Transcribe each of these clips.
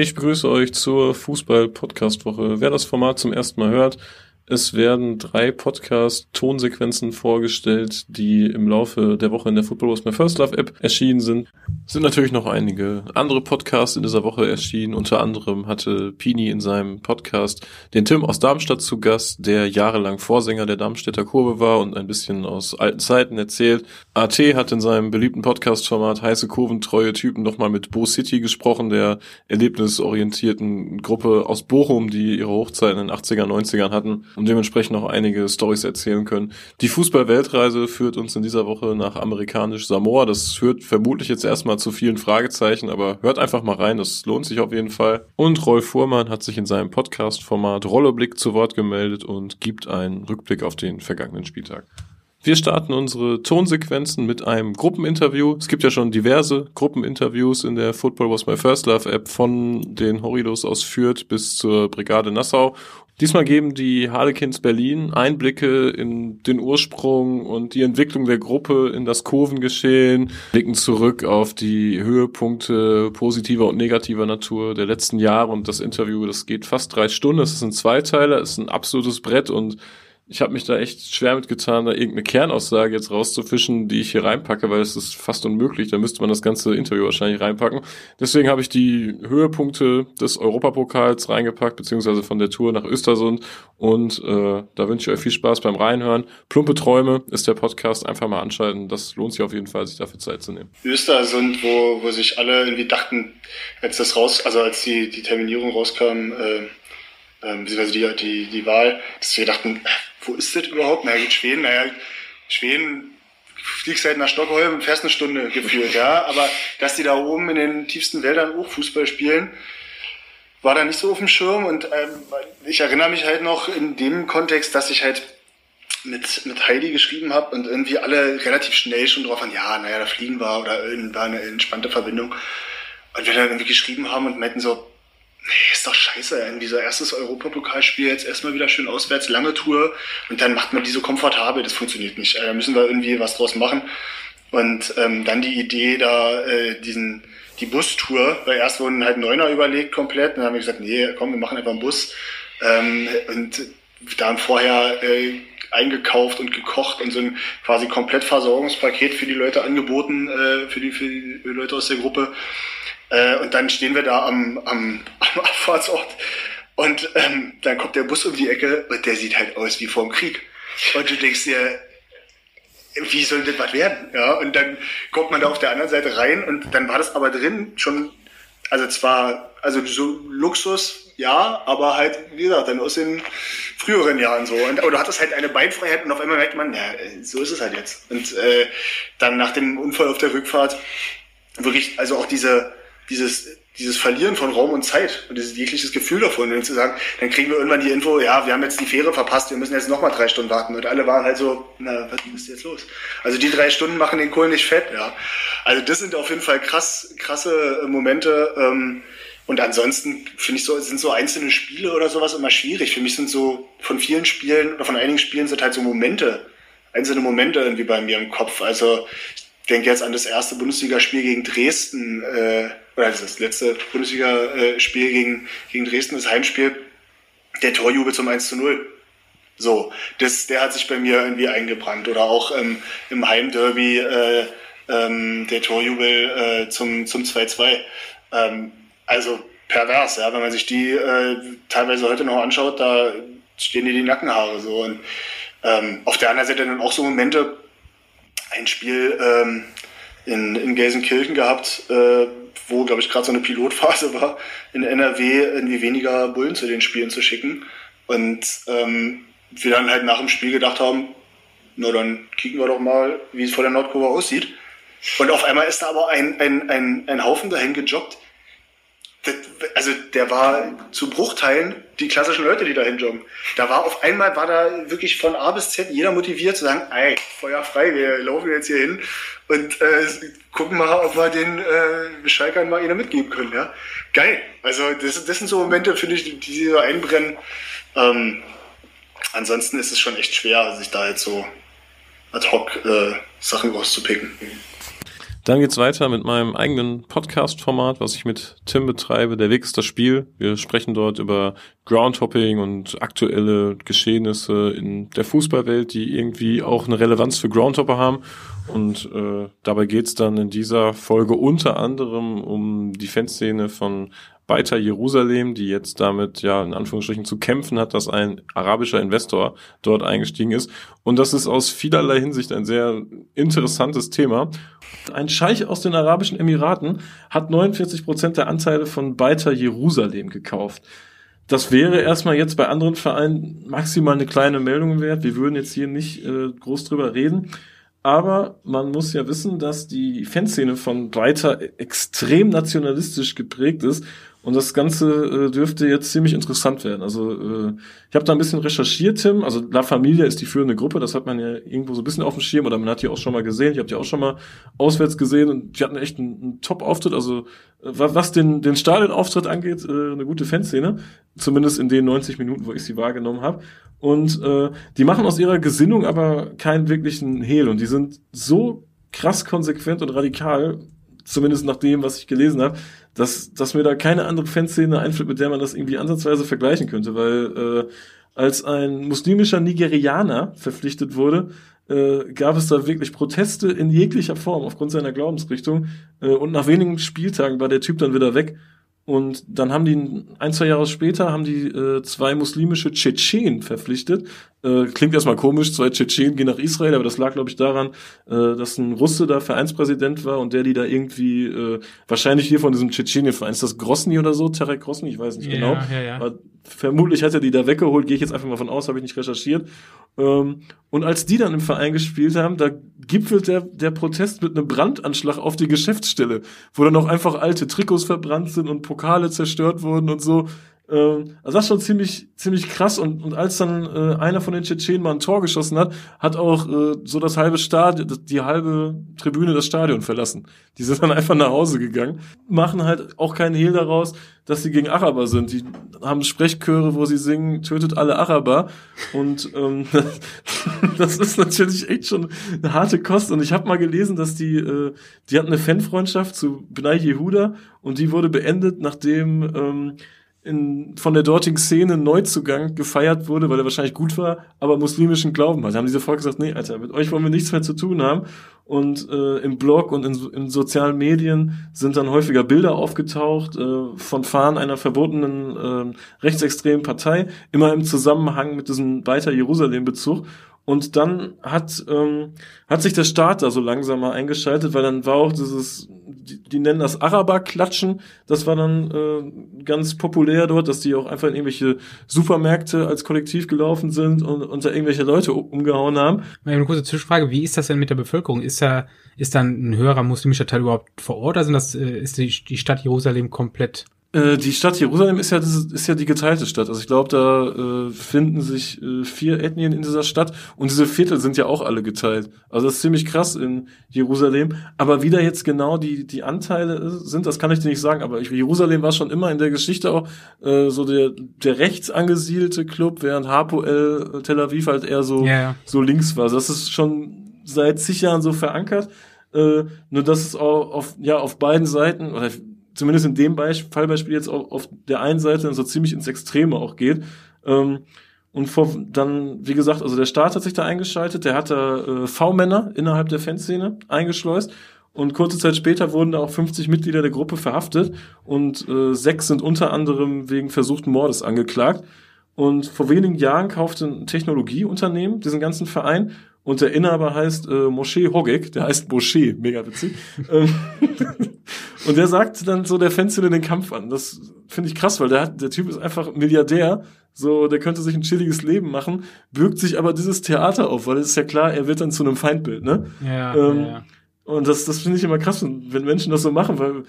Ich begrüße euch zur Fußball-Podcast-Woche. Wer das Format zum ersten Mal hört, es werden drei Podcast-Tonsequenzen vorgestellt, die im Laufe der Woche in der Football Was My First Love App erschienen sind. Es sind natürlich noch einige andere Podcasts in dieser Woche erschienen. Unter anderem hatte Pini in seinem Podcast den Tim aus Darmstadt zu Gast, der jahrelang Vorsänger der Darmstädter Kurve war und ein bisschen aus alten Zeiten erzählt. AT hat in seinem beliebten Podcast-Format Heiße Kurven, treue Typen nochmal mit Bo City gesprochen, der erlebnisorientierten Gruppe aus Bochum, die ihre Hochzeiten in den 80er, 90ern hatten und dementsprechend auch einige Stories erzählen können. Die Fußball-Weltreise führt uns in dieser Woche nach amerikanisch Samoa. Das führt vermutlich jetzt erstmal zu vielen Fragezeichen, aber hört einfach mal rein, das lohnt sich auf jeden Fall. Und Rolf Fuhrmann hat sich in seinem Podcast-Format Rollerblick zu Wort gemeldet und gibt einen Rückblick auf den vergangenen Spieltag. Wir starten unsere Tonsequenzen mit einem Gruppeninterview. Es gibt ja schon diverse Gruppeninterviews in der Football Was My First Love App von den Horridos aus Fürth bis zur Brigade Nassau. Diesmal geben die Harlequins Berlin Einblicke in den Ursprung und die Entwicklung der Gruppe in das Kurvengeschehen, blicken zurück auf die Höhepunkte positiver und negativer Natur der letzten Jahre und das Interview, das geht fast drei Stunden, es ist ein Zweiteiler, es ist ein absolutes Brett und ich habe mich da echt schwer mitgetan, da irgendeine Kernaussage jetzt rauszufischen, die ich hier reinpacke, weil es ist fast unmöglich. Da müsste man das ganze Interview wahrscheinlich reinpacken. Deswegen habe ich die Höhepunkte des Europapokals reingepackt, beziehungsweise von der Tour nach Östersund. Und äh, da wünsche ich euch viel Spaß beim Reinhören. Plumpe Träume ist der Podcast. Einfach mal anschalten. Das lohnt sich auf jeden Fall, sich dafür Zeit zu nehmen. Östersund, wo, wo sich alle irgendwie dachten, als das raus, also als die, die Terminierung rauskam, äh, äh, beziehungsweise die, die, die Wahl, dass wir dachten, wo ist das überhaupt? Na gut, Schweden, naja, Schweden fliegst halt nach Stockholm, fährst eine Stunde gefühlt, ja. Aber dass die da oben in den tiefsten Wäldern auch Fußball spielen, war da nicht so auf dem Schirm. Und ähm, ich erinnere mich halt noch in dem Kontext, dass ich halt mit, mit Heidi geschrieben habe und irgendwie alle relativ schnell schon drauf waren, ja, naja, da fliegen wir oder war eine entspannte Verbindung. Und wir dann irgendwie geschrieben haben und meinten so, doch scheiße. In dieser erstes Europapokalspiel jetzt erstmal wieder schön auswärts, lange Tour und dann macht man die so komfortabel. Das funktioniert nicht. Da müssen wir irgendwie was draus machen. Und ähm, dann die Idee, da äh, diesen die Bustour, weil erst wurden halt Neuner überlegt komplett. Und dann haben wir gesagt, nee, komm, wir machen einfach einen Bus. Ähm, und da vorher äh, eingekauft und gekocht und so ein quasi komplett Versorgungspaket für die Leute angeboten, äh, für, die, für die Leute aus der Gruppe. Äh, und dann stehen wir da am, am, am Abfahrtsort und ähm, dann kommt der Bus um die Ecke und der sieht halt aus wie vorm Krieg. Und du denkst dir, wie soll das was werden? Ja, und dann kommt man da auf der anderen Seite rein und dann war das aber drin schon, also zwar, also so Luxus, ja, aber halt, wie gesagt, dann aus den früheren Jahren so. Und, aber du hattest halt eine Beinfreiheit und auf einmal merkt man, ja, so ist es halt jetzt. Und äh, dann nach dem Unfall auf der Rückfahrt, wirklich, also auch diese, dieses, dieses Verlieren von Raum und Zeit und dieses jegliches Gefühl davon, wenn zu sagen, dann kriegen wir irgendwann die Info, ja, wir haben jetzt die Fähre verpasst, wir müssen jetzt nochmal drei Stunden warten. Und alle waren halt so, na, was ist jetzt los? Also die drei Stunden machen den Kohl nicht fett, ja. Also das sind auf jeden Fall krass, krasse Momente. Ähm, und ansonsten finde ich so, sind so einzelne Spiele oder sowas immer schwierig. Für mich sind so von vielen Spielen oder von einigen Spielen sind halt so Momente, einzelne Momente irgendwie bei mir im Kopf. Also ich denke jetzt an das erste Bundesligaspiel gegen Dresden, äh, oder das letzte Bundesliga-Spiel gegen, gegen Dresden, das Heimspiel, der Torjubel zum 1 zu 0. So, das, der hat sich bei mir irgendwie eingebrannt. Oder auch ähm, im Heimderby äh, ähm, der Torjubel äh, zum, zum 2-2. Ähm, also pervers, ja, wenn man sich die äh, teilweise heute noch anschaut, da stehen dir die Nackenhaare so. Und ähm, auf der anderen Seite dann auch so Momente, ein Spiel ähm, in, in Gelsenkirchen gehabt, äh, wo, glaube ich, gerade so eine Pilotphase war, in NRW irgendwie weniger Bullen zu den Spielen zu schicken. Und ähm, wir dann halt nach dem Spiel gedacht haben, na dann kicken wir doch mal, wie es vor der Nordkurve aussieht. Und auf einmal ist da aber ein, ein, ein, ein Haufen dahin gejoggt, also der war zu Bruchteilen die klassischen Leute, die dahin joggen. Da war auf einmal, war da wirklich von A bis Z jeder motiviert zu sagen, ey, Feuer frei, wir laufen jetzt hier hin und äh, gucken mal, ob wir den äh, Schalkern mal ihnen mitgeben können. Ja? Geil. Also das, das sind so Momente, finde ich, die so einbrennen. Ähm, ansonsten ist es schon echt schwer, sich da jetzt so ad hoc äh, Sachen rauszupicken. Dann geht's weiter mit meinem eigenen Podcast-Format, was ich mit Tim betreibe. Der Weg ist das Spiel. Wir sprechen dort über Groundhopping und aktuelle Geschehnisse in der Fußballwelt, die irgendwie auch eine Relevanz für Groundhopper haben. Und äh, dabei geht's dann in dieser Folge unter anderem um die Fanszene von Beitar Jerusalem, die jetzt damit ja in Anführungsstrichen zu kämpfen hat, dass ein arabischer Investor dort eingestiegen ist. Und das ist aus vielerlei Hinsicht ein sehr interessantes Thema. Ein Scheich aus den Arabischen Emiraten hat 49 Prozent der Anteile von Beitar Jerusalem gekauft. Das wäre erstmal jetzt bei anderen Vereinen maximal eine kleine Meldung wert. Wir würden jetzt hier nicht äh, groß drüber reden. Aber man muss ja wissen, dass die Fanszene von Breiter extrem nationalistisch geprägt ist und das Ganze äh, dürfte jetzt ziemlich interessant werden. Also äh, ich habe da ein bisschen recherchiert, Tim. Also La Familia ist die führende Gruppe, das hat man ja irgendwo so ein bisschen auf dem Schirm oder man hat die auch schon mal gesehen. Ich habe die auch schon mal auswärts gesehen und die hatten echt einen, einen Top-Auftritt. Also äh, was den, den Stadionauftritt angeht, äh, eine gute Fanszene. Zumindest in den 90 Minuten, wo ich sie wahrgenommen habe. Und äh, die machen aus ihrer Gesinnung aber keinen wirklichen Hehl. Und die sind so krass konsequent und radikal, zumindest nach dem, was ich gelesen habe, dass, dass mir da keine andere Fanszene einfällt, mit der man das irgendwie ansatzweise vergleichen könnte, weil äh, als ein muslimischer Nigerianer verpflichtet wurde, äh, gab es da wirklich Proteste in jeglicher Form aufgrund seiner Glaubensrichtung äh, und nach wenigen Spieltagen war der Typ dann wieder weg und dann haben die ein, zwei Jahre später haben die äh, zwei muslimische Tschetschenen verpflichtet. Äh, klingt erstmal komisch, zwei Tschetschenen gehen nach Israel, aber das lag, glaube ich, daran, äh, dass ein Russe da Vereinspräsident war und der die da irgendwie, äh, wahrscheinlich hier von diesem Tschetschenien-Verein, ist das Grosny oder so, Tarek Grosny, ich weiß nicht ja, genau. Ja, ja. Aber vermutlich hat er die da weggeholt, gehe ich jetzt einfach mal von aus, habe ich nicht recherchiert. Ähm, und als die dann im Verein gespielt haben, da gipfelt der, der Protest mit einem Brandanschlag auf die Geschäftsstelle, wo dann auch einfach alte Trikots verbrannt sind und Pokale zerstört wurden und so. Ähm, also das ist schon ziemlich, ziemlich krass. Und, und als dann äh, einer von den Tschetschenen mal ein Tor geschossen hat, hat auch äh, so das halbe Stadion, die halbe Tribüne das Stadion verlassen. Die sind dann einfach nach Hause gegangen, machen halt auch keinen Hehl daraus, dass sie gegen Araber sind. Die haben Sprechchöre, wo sie singen, tötet alle Araber. Und ähm, das ist natürlich echt schon eine harte Kost. Und ich habe mal gelesen, dass die, äh, die hatten eine Fanfreundschaft zu Bnei Yehuda und die wurde beendet, nachdem ähm, in, von der dortigen Szene Neuzugang gefeiert wurde, weil er wahrscheinlich gut war, aber muslimischen Glauben hat. Da haben diese Volk gesagt, nee, Alter, mit euch wollen wir nichts mehr zu tun haben. Und äh, im Blog und in, in sozialen Medien sind dann häufiger Bilder aufgetaucht äh, von Fahnen einer verbotenen äh, rechtsextremen Partei, immer im Zusammenhang mit diesem weiter Jerusalem-Bezug. Und dann hat, ähm, hat sich der Staat da so langsam mal eingeschaltet, weil dann war auch dieses, die, die nennen das Araber-Klatschen, das war dann äh, ganz populär dort, dass die auch einfach in irgendwelche Supermärkte als Kollektiv gelaufen sind und, da irgendwelche Leute umgehauen haben. Eine kurze Zwischenfrage, wie ist das denn mit der Bevölkerung? Ist da, ist dann ein höherer muslimischer Teil überhaupt vor Ort? Also das, äh, ist die, die Stadt Jerusalem komplett äh, die Stadt Jerusalem ist ja, ist ja die geteilte Stadt. Also ich glaube, da äh, finden sich äh, vier Ethnien in dieser Stadt und diese Viertel sind ja auch alle geteilt. Also das ist ziemlich krass in Jerusalem. Aber wie da jetzt genau die, die Anteile sind, das kann ich dir nicht sagen. Aber ich, Jerusalem war schon immer in der Geschichte auch äh, so der, der rechts angesiedelte Club, während Hapoel äh, Tel Aviv halt eher so, yeah. so links war. Also das ist schon seit zig Jahren so verankert. Äh, nur dass es auch auf, ja, auf beiden Seiten, oder zumindest in dem Beisp Fallbeispiel jetzt auch auf der einen Seite dann so ziemlich ins Extreme auch geht. Ähm, und vor, dann, wie gesagt, also der Staat hat sich da eingeschaltet, der hat da äh, V-Männer innerhalb der Fanszene eingeschleust. Und kurze Zeit später wurden da auch 50 Mitglieder der Gruppe verhaftet und äh, sechs sind unter anderem wegen versuchten Mordes angeklagt. Und vor wenigen Jahren kaufte ein Technologieunternehmen diesen ganzen Verein und der Inhaber heißt äh, Moshe Hogek, der heißt Moshe, mega witzig. Und der sagt dann so der Fanszene den Kampf an. Das finde ich krass, weil der, hat, der Typ ist einfach Milliardär, so, der könnte sich ein chilliges Leben machen, bürgt sich aber dieses Theater auf, weil es ist ja klar, er wird dann zu einem Feindbild, ne? Ja, ähm, ja. Und das, das finde ich immer krass, wenn Menschen das so machen, weil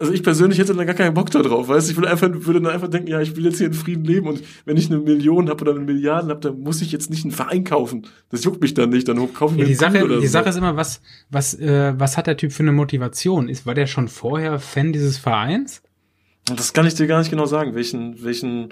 also ich persönlich hätte da gar keinen Bock drauf, weißt du? Ich würde einfach, würde dann einfach denken, ja, ich will jetzt hier in Frieden leben und wenn ich eine Million habe oder eine Milliarden habe, dann muss ich jetzt nicht einen Verein kaufen. Das juckt mich dann nicht, dann kaufe ich ja, die Sache, Die so. Sache ist immer, was, was, äh, was hat der Typ für eine Motivation? Ist, war der schon vorher Fan dieses Vereins? Das kann ich dir gar nicht genau sagen, welchen, welchen,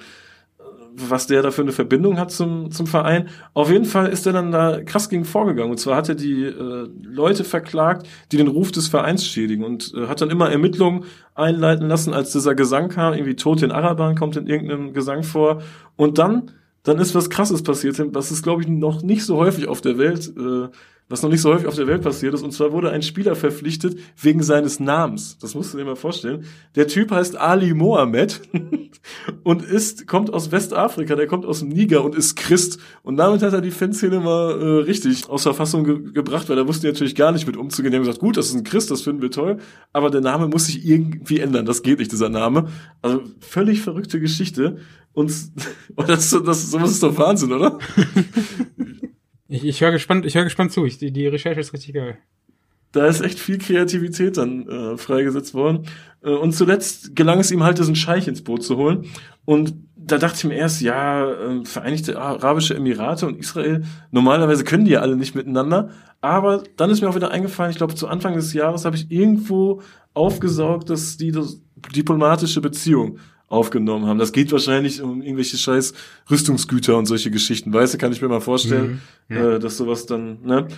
was der da für eine Verbindung hat zum, zum Verein. Auf jeden Fall ist er dann da krass gegen vorgegangen. Und zwar hat er die äh, Leute verklagt, die den Ruf des Vereins schädigen und äh, hat dann immer Ermittlungen einleiten lassen, als dieser Gesang kam, irgendwie Tod in Araban kommt in irgendeinem Gesang vor. Und dann, dann ist was krasses passiert. Das ist, glaube ich, noch nicht so häufig auf der Welt. Äh, was noch nicht so häufig auf der Welt passiert ist. Und zwar wurde ein Spieler verpflichtet wegen seines Namens. Das musst du dir mal vorstellen. Der Typ heißt Ali Mohammed und ist, kommt aus Westafrika, der kommt aus dem Niger und ist Christ. Und damit hat er die Fanszene mal äh, richtig aus Verfassung ge gebracht, weil da wusste er natürlich gar nicht mit umzugehen. Die haben gesagt, gut, das ist ein Christ, das finden wir toll, aber der Name muss sich irgendwie ändern. Das geht nicht, dieser Name. Also völlig verrückte Geschichte. Und das, das, sowas ist doch Wahnsinn, oder? Ich, ich höre gespannt, ich höre gespannt zu. Ich, die, die Recherche ist richtig geil. Da ist echt viel Kreativität dann äh, freigesetzt worden. Äh, und zuletzt gelang es ihm halt, diesen Scheich ins Boot zu holen. Und da dachte ich mir erst, ja, äh, Vereinigte Arabische Emirate und Israel, normalerweise können die ja alle nicht miteinander. Aber dann ist mir auch wieder eingefallen, ich glaube, zu Anfang des Jahres habe ich irgendwo aufgesaugt, dass die das, diplomatische Beziehung aufgenommen haben. Das geht wahrscheinlich um irgendwelche scheiß Rüstungsgüter und solche Geschichten. Weißt du, kann ich mir mal vorstellen, mhm, ja. äh, dass sowas dann, ne?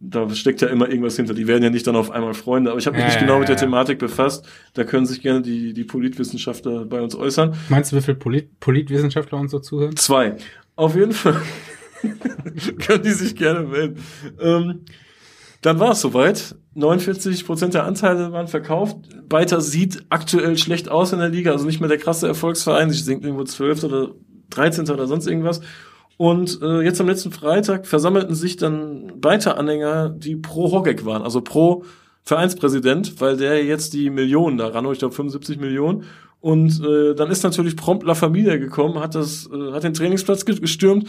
Da steckt ja immer irgendwas hinter. Die werden ja nicht dann auf einmal Freunde. Aber ich habe mich ja, nicht genau mit der Thematik befasst. Da können sich gerne die, die Politwissenschaftler bei uns äußern. Meinst du, wie viele Polit Politwissenschaftler uns so zuhören? Zwei. Auf jeden Fall können die sich gerne melden. Ähm, dann war es soweit. 49 Prozent der Anteile waren verkauft. Beiter sieht aktuell schlecht aus in der Liga, also nicht mehr der krasse Erfolgsverein. Sie sinkt irgendwo 12 oder 13 oder sonst irgendwas. Und äh, jetzt am letzten Freitag versammelten sich dann Beiter-Anhänger, die pro Hogek waren, also pro Vereinspräsident, weil der jetzt die Millionen da ran, ich glaube 75 Millionen. Und äh, dann ist natürlich prompt La Familia gekommen, hat das, äh, hat den Trainingsplatz gestürmt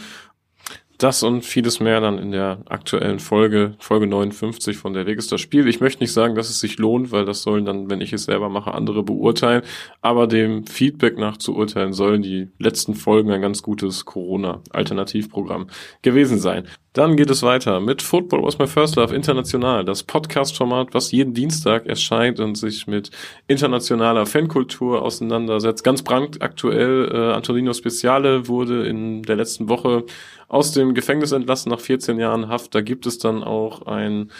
das und vieles mehr dann in der aktuellen Folge, Folge 59 von Der Weg ist das Spiel. Ich möchte nicht sagen, dass es sich lohnt, weil das sollen dann, wenn ich es selber mache, andere beurteilen. Aber dem Feedback nach zu urteilen sollen die letzten Folgen ein ganz gutes Corona-Alternativprogramm gewesen sein. Dann geht es weiter mit Football Was My First Love International, das Podcast-Format, was jeden Dienstag erscheint und sich mit internationaler Fankultur auseinandersetzt. Ganz brandaktuell, äh, Antonino Speciale wurde in der letzten Woche aus dem Gefängnis entlassen nach 14 Jahren Haft. Da gibt es dann auch ein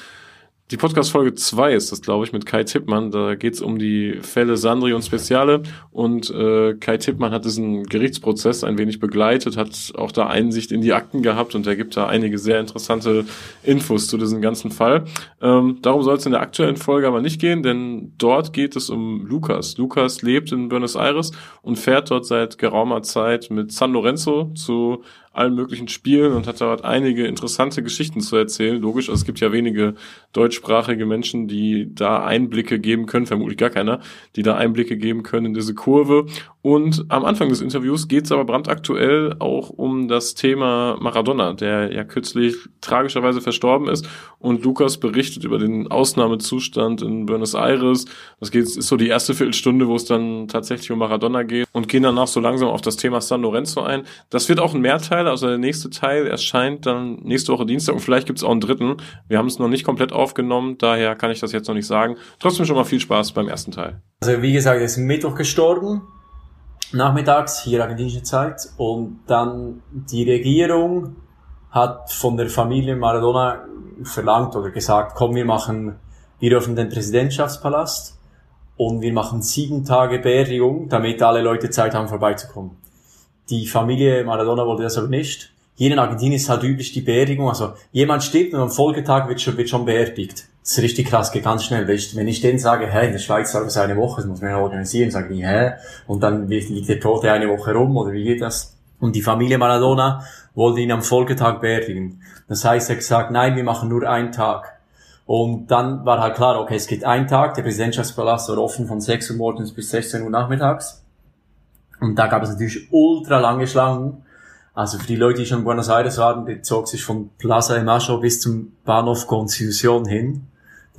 die Podcast-Folge 2 ist das, glaube ich, mit Kai Tippmann. Da geht es um die Fälle Sandri und Speziale. Und äh, Kai Tippmann hat diesen Gerichtsprozess ein wenig begleitet, hat auch da Einsicht in die Akten gehabt und er gibt da einige sehr interessante Infos zu diesem ganzen Fall. Ähm, darum soll es in der aktuellen Folge aber nicht gehen, denn dort geht es um Lukas. Lukas lebt in Buenos Aires und fährt dort seit geraumer Zeit mit San Lorenzo zu allen möglichen Spielen und hat dort einige interessante Geschichten zu erzählen. Logisch, also es gibt ja wenige deutschsprachige Menschen, die da Einblicke geben können, vermutlich gar keiner, die da Einblicke geben können in diese Kurve. Und am Anfang des Interviews geht es aber brandaktuell auch um das Thema Maradona, der ja kürzlich tragischerweise verstorben ist. Und Lukas berichtet über den Ausnahmezustand in Buenos Aires. Das geht, ist so die erste Viertelstunde, wo es dann tatsächlich um Maradona geht und gehen danach so langsam auf das Thema San Lorenzo ein. Das wird auch ein Mehrteil, also der nächste Teil erscheint dann nächste Woche Dienstag und vielleicht gibt es auch einen dritten. Wir haben es noch nicht komplett aufgenommen, daher kann ich das jetzt noch nicht sagen. Trotzdem schon mal viel Spaß beim ersten Teil. Also wie gesagt, er ist Mittwoch gestorben nachmittags, hier argentinische Zeit. Und dann die Regierung hat von der Familie Maradona verlangt oder gesagt, komm, wir machen, wir öffnen den Präsidentschaftspalast und wir machen sieben Tage Beerdigung, damit alle Leute Zeit haben, vorbeizukommen. Die Familie Maradona wollte das aber nicht. Hier in Argentinien ist halt üblich die Beerdigung, also jemand stirbt und am Folgetag wird schon, wird schon beerdigt. Das ist richtig krass, geht ganz schnell. Wenn ich denen sage, hä, in der Schweiz dauert es eine Woche, das muss man ja organisieren, sagen die, hä? Und dann liegt der Tote eine Woche rum, oder wie geht das? Und die Familie Maradona wollte ihn am Folgetag beerdigen. Das heißt, er hat gesagt, nein, wir machen nur einen Tag. Und dann war halt klar, okay, es geht ein Tag, der Präsidentschaftspalast war offen von 6 Uhr morgens bis 16 Uhr nachmittags. Und da gab es natürlich ultra lange Schlangen. Also für die Leute, die schon in Buenos Aires waren, die zog sich von Plaza de Macho bis zum Bahnhof Constitución hin.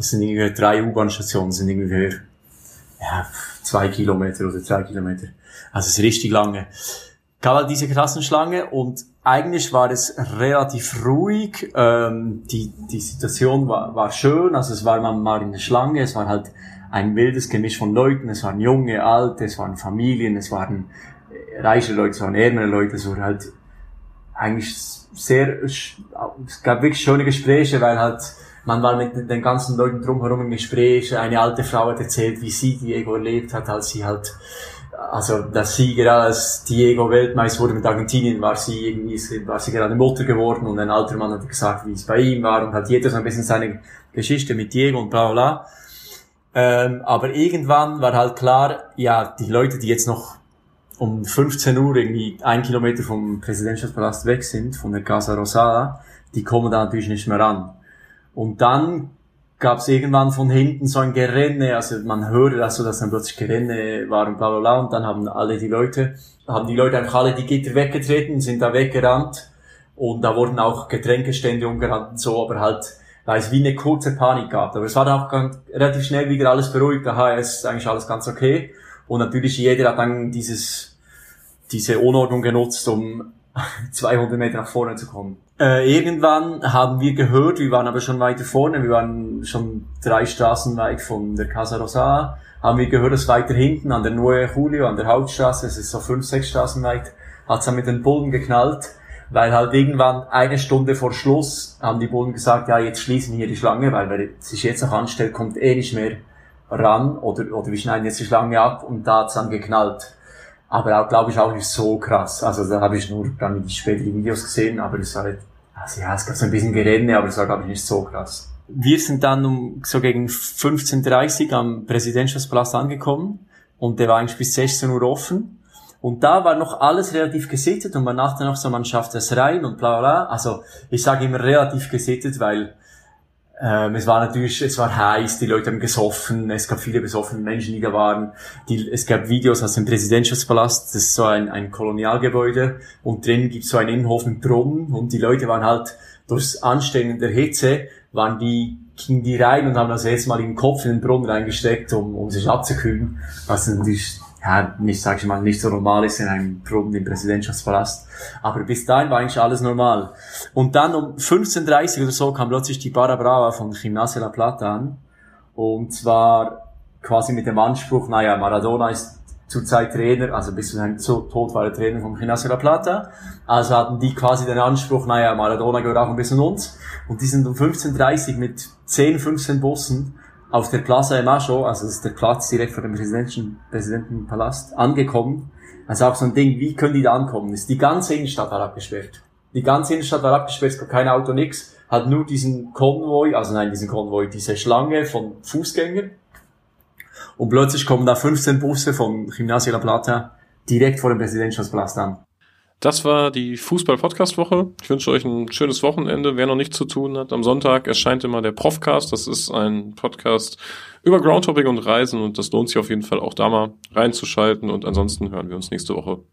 Das sind irgendwie drei U-Bahn-Stationen, sind irgendwie ja, zwei Kilometer oder drei Kilometer. Also es ist richtig lange. Gab halt diese Klassenschlange und eigentlich war es relativ ruhig. Ähm, die, die Situation war, war schön, also es war man mal in der Schlange, es war halt ein wildes Gemisch von Leuten, es waren junge, alte, es waren Familien, es waren reiche Leute, es waren ärmere Leute, es war halt eigentlich sehr, es gab wirklich schöne Gespräche, weil halt man war mit den ganzen Leuten drumherum im Gespräch. Eine alte Frau hat erzählt, wie sie Diego erlebt hat, als sie halt, also dass sie gerade als Diego Weltmeister wurde mit Argentinien, war sie irgendwie, war sie gerade Mutter geworden und ein alter Mann hat gesagt, wie es bei ihm war und hat jeder so ein bisschen seine Geschichte mit Diego und bla bla. Ähm, aber irgendwann war halt klar, ja, die Leute, die jetzt noch um 15 Uhr irgendwie ein Kilometer vom Präsidentschaftspalast weg sind, von der Casa Rosada, die kommen da natürlich nicht mehr ran. Und dann gab es irgendwann von hinten so ein Gerenne, also man hörte also, dass dann plötzlich Gerenne war und bla bla bla und dann haben alle die Leute, haben die Leute einfach alle die Gitter weggetreten, sind da weggerannt und da wurden auch Getränkestände umgerannt und so, aber halt, weil es wie eine kurze Panik gab. Aber es war dann auch ganz, relativ schnell wieder alles beruhigt, aha, es ist eigentlich alles ganz okay. Und natürlich jeder hat dann dieses, diese Unordnung genutzt, um 200 Meter nach vorne zu kommen. Äh, irgendwann haben wir gehört, wir waren aber schon weiter vorne, wir waren schon drei Straßen weit von der Casa Rosada, haben wir gehört, dass weiter hinten an der Neue Julio, an der Hauptstraße, es ist so fünf, sechs Straßen weit, hat es dann mit den Bullen geknallt, weil halt irgendwann eine Stunde vor Schluss haben die Bullen gesagt, ja, jetzt schließen hier die Schlange, weil wer sich jetzt noch anstellt, kommt eh nicht mehr ran oder, oder wir schneiden jetzt die Schlange ab und da hat's dann geknallt. Aber auch, glaube ich, auch nicht so krass. Also da habe ich nur dann die späteren Videos gesehen, aber es war halt also ja, es gab so ein bisschen Gerenne, aber es war, glaube ich, nicht so krass. Wir sind dann um so gegen 15.30 Uhr am Präsidentschaftsplatz angekommen und der war eigentlich bis 16 Uhr offen. Und da war noch alles relativ gesittet und man dachte noch so, man schafft es rein und bla bla. Also ich sage immer relativ gesittet, weil ähm, es war natürlich, es war heiß, die Leute haben gesoffen, es gab viele besoffene Menschen, die da waren. Die, es gab Videos aus dem Präsidentschaftspalast, das ist so ein, ein Kolonialgebäude und drin gibt es so einen Innenhof mit Brunnen und die Leute waren halt durchs Anstellen der Hitze, waren die, gingen die rein und haben das erste Mal den Kopf in den Brunnen reingesteckt, um, um sich abzukühlen. Was natürlich ja, nicht, sag ich mal, nicht so normal ist in einem Proben im Präsidentschaftspalast. Aber bis dahin war eigentlich alles normal. Und dann um 15.30 oder so kam plötzlich die Barra Brava von Gimnasia La Plata an. Und zwar quasi mit dem Anspruch, naja, Maradona ist zurzeit Trainer, also bis zu seinem Tod war er Trainer von Gimnasia La Plata. Also hatten die quasi den Anspruch, naja, Maradona gehört auch ein bisschen uns. Und die sind um 15.30 mit 10, 15 Bussen auf der Plaza de Macho, also das ist der Platz direkt vor dem Präsidenten, Präsidentenpalast, angekommen. Also auch so ein Ding, wie können die da ankommen? Ist die ganze Innenstadt war abgesperrt. Die ganze Innenstadt war abgesperrt, es gab kein Auto, nix. Hat nur diesen Konvoi, also nein, diesen Konvoi, diese Schlange von Fußgängern. Und plötzlich kommen da 15 Busse von Gymnasia La Plata direkt vor dem Präsidentschaftspalast an. Das war die Fußball-Podcast-Woche. Ich wünsche euch ein schönes Wochenende. Wer noch nichts zu tun hat, am Sonntag erscheint immer der Profcast. Das ist ein Podcast über Groundtopping und Reisen und das lohnt sich auf jeden Fall auch da mal reinzuschalten. Und ansonsten hören wir uns nächste Woche.